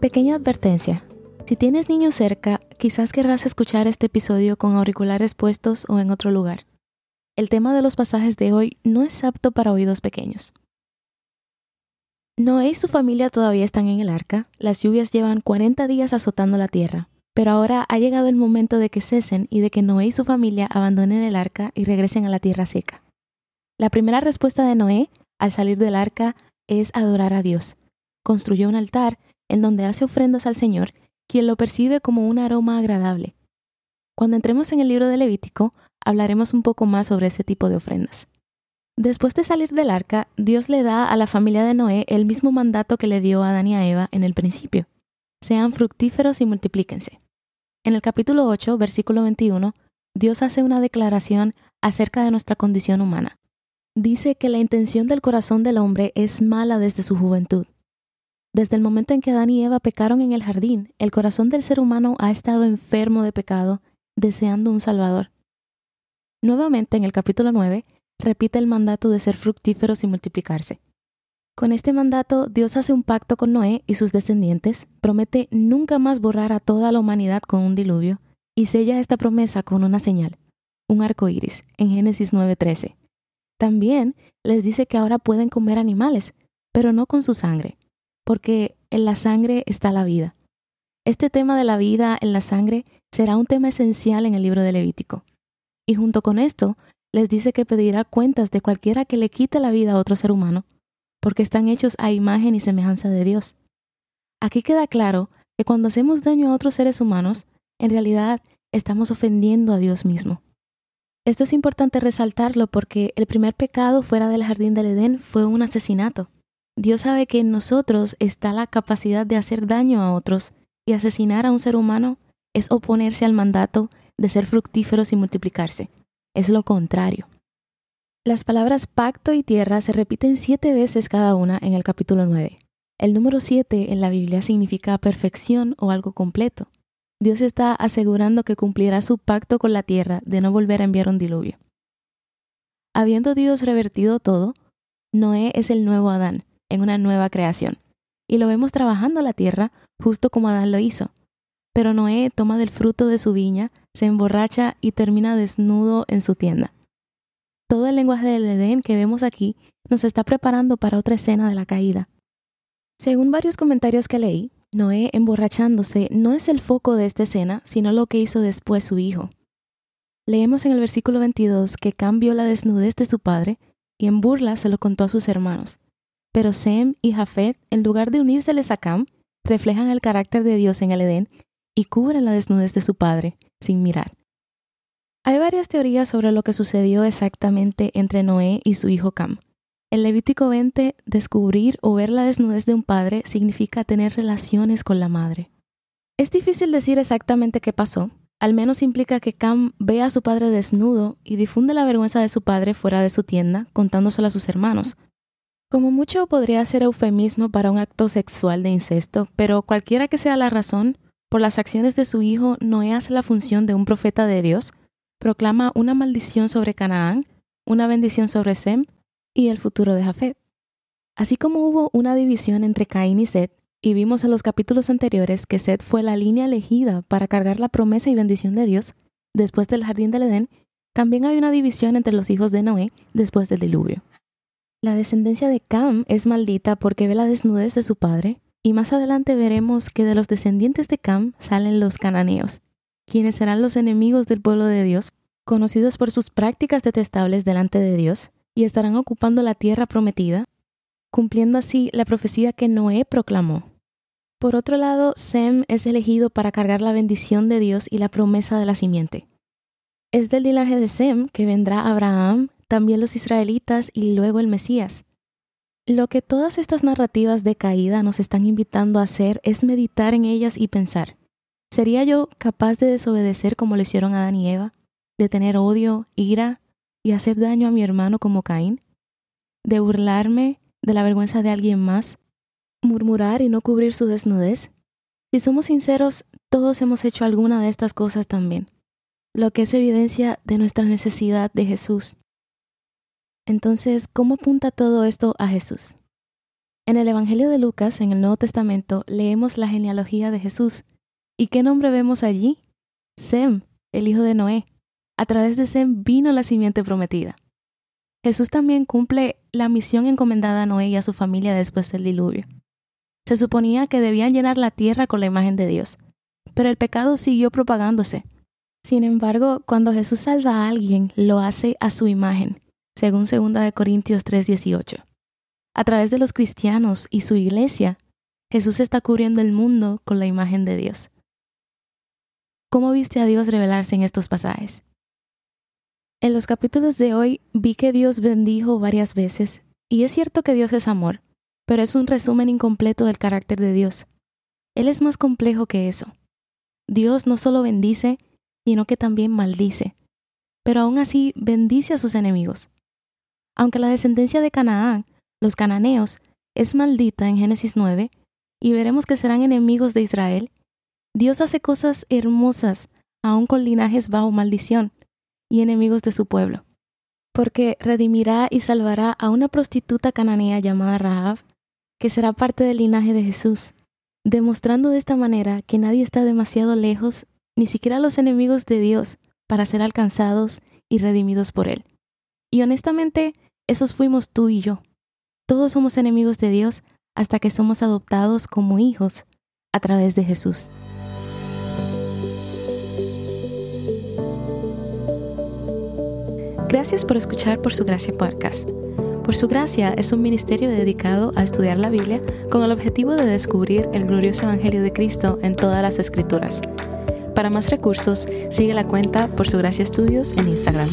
Pequeña advertencia. Si tienes niños cerca, quizás querrás escuchar este episodio con auriculares puestos o en otro lugar. El tema de los pasajes de hoy no es apto para oídos pequeños. Noé y su familia todavía están en el arca, las lluvias llevan 40 días azotando la tierra, pero ahora ha llegado el momento de que cesen y de que Noé y su familia abandonen el arca y regresen a la tierra seca. La primera respuesta de Noé al salir del arca es adorar a Dios. Construyó un altar en donde hace ofrendas al Señor, quien lo percibe como un aroma agradable. Cuando entremos en el libro de Levítico, hablaremos un poco más sobre ese tipo de ofrendas. Después de salir del arca, Dios le da a la familia de Noé el mismo mandato que le dio a Adán y a Eva en el principio. Sean fructíferos y multiplíquense. En el capítulo 8, versículo 21, Dios hace una declaración acerca de nuestra condición humana. Dice que la intención del corazón del hombre es mala desde su juventud. Desde el momento en que Adán y Eva pecaron en el jardín, el corazón del ser humano ha estado enfermo de pecado, deseando un Salvador. Nuevamente, en el capítulo 9, repite el mandato de ser fructíferos y multiplicarse. Con este mandato, Dios hace un pacto con Noé y sus descendientes, promete nunca más borrar a toda la humanidad con un diluvio, y sella esta promesa con una señal, un arco iris, en Génesis 9:13. También les dice que ahora pueden comer animales, pero no con su sangre, porque en la sangre está la vida. Este tema de la vida en la sangre será un tema esencial en el libro de Levítico. Y junto con esto, les dice que pedirá cuentas de cualquiera que le quite la vida a otro ser humano, porque están hechos a imagen y semejanza de Dios. Aquí queda claro que cuando hacemos daño a otros seres humanos, en realidad estamos ofendiendo a Dios mismo. Esto es importante resaltarlo porque el primer pecado fuera del jardín del Edén fue un asesinato. Dios sabe que en nosotros está la capacidad de hacer daño a otros y asesinar a un ser humano es oponerse al mandato de ser fructíferos y multiplicarse. Es lo contrario. Las palabras pacto y tierra se repiten siete veces cada una en el capítulo 9. El número siete en la Biblia significa perfección o algo completo. Dios está asegurando que cumplirá su pacto con la tierra de no volver a enviar un diluvio. Habiendo Dios revertido todo, Noé es el nuevo Adán, en una nueva creación. Y lo vemos trabajando la tierra justo como Adán lo hizo. Pero Noé toma del fruto de su viña, se emborracha y termina desnudo en su tienda. Todo el lenguaje del Edén que vemos aquí nos está preparando para otra escena de la caída. Según varios comentarios que leí, Noé emborrachándose no es el foco de esta escena, sino lo que hizo después su hijo. Leemos en el versículo 22 que cambió la desnudez de su padre y en burla se lo contó a sus hermanos. Pero Sem y Jafet, en lugar de unírseles a Cam, reflejan el carácter de Dios en el Edén y cubren la desnudez de su padre, sin mirar. Hay varias teorías sobre lo que sucedió exactamente entre Noé y su hijo Cam. En Levítico 20, descubrir o ver la desnudez de un padre significa tener relaciones con la madre. Es difícil decir exactamente qué pasó, al menos implica que Cam ve a su padre desnudo y difunde la vergüenza de su padre fuera de su tienda, contándoselo a sus hermanos, como mucho podría ser eufemismo para un acto sexual de incesto, pero cualquiera que sea la razón, por las acciones de su hijo, Noé hace la función de un profeta de Dios, proclama una maldición sobre Canaán, una bendición sobre Sem y el futuro de Jafet. Así como hubo una división entre Caín y Seth, y vimos en los capítulos anteriores que Seth fue la línea elegida para cargar la promesa y bendición de Dios después del jardín del Edén, también hay una división entre los hijos de Noé después del diluvio. La descendencia de Cam es maldita porque ve la desnudez de su padre, y más adelante veremos que de los descendientes de Cam salen los cananeos, quienes serán los enemigos del pueblo de Dios, conocidos por sus prácticas detestables delante de Dios, y estarán ocupando la tierra prometida, cumpliendo así la profecía que Noé proclamó. Por otro lado, Sem es elegido para cargar la bendición de Dios y la promesa de la simiente. Es del linaje de Sem que vendrá Abraham, también los israelitas y luego el Mesías. Lo que todas estas narrativas de caída nos están invitando a hacer es meditar en ellas y pensar, ¿sería yo capaz de desobedecer como le hicieron Adán y Eva? ¿De tener odio, ira y hacer daño a mi hermano como Caín? ¿De burlarme de la vergüenza de alguien más? ¿Murmurar y no cubrir su desnudez? Si somos sinceros, todos hemos hecho alguna de estas cosas también, lo que es evidencia de nuestra necesidad de Jesús. Entonces, ¿cómo apunta todo esto a Jesús? En el Evangelio de Lucas, en el Nuevo Testamento, leemos la genealogía de Jesús. ¿Y qué nombre vemos allí? Sem, el hijo de Noé. A través de Sem vino la simiente prometida. Jesús también cumple la misión encomendada a Noé y a su familia después del diluvio. Se suponía que debían llenar la tierra con la imagen de Dios, pero el pecado siguió propagándose. Sin embargo, cuando Jesús salva a alguien, lo hace a su imagen, según 2 Corintios 3:18. A través de los cristianos y su iglesia, Jesús está cubriendo el mundo con la imagen de Dios. ¿Cómo viste a Dios revelarse en estos pasajes? En los capítulos de hoy vi que Dios bendijo varias veces, y es cierto que Dios es amor, pero es un resumen incompleto del carácter de Dios. Él es más complejo que eso. Dios no solo bendice, sino que también maldice. Pero aún así bendice a sus enemigos. Aunque la descendencia de Canaán, los cananeos, es maldita en Génesis 9, y veremos que serán enemigos de Israel, Dios hace cosas hermosas, aun con linajes bajo maldición y enemigos de su pueblo. Porque redimirá y salvará a una prostituta cananea llamada Rahab, que será parte del linaje de Jesús demostrando de esta manera que nadie está demasiado lejos, ni siquiera los enemigos de Dios, para ser alcanzados y redimidos por Él. Y honestamente, esos fuimos tú y yo. Todos somos enemigos de Dios hasta que somos adoptados como hijos a través de Jesús. Gracias por escuchar por su gracia podcast. Por su gracia es un ministerio dedicado a estudiar la Biblia con el objetivo de descubrir el glorioso Evangelio de Cristo en todas las escrituras. Para más recursos, sigue la cuenta Por su gracia estudios en Instagram.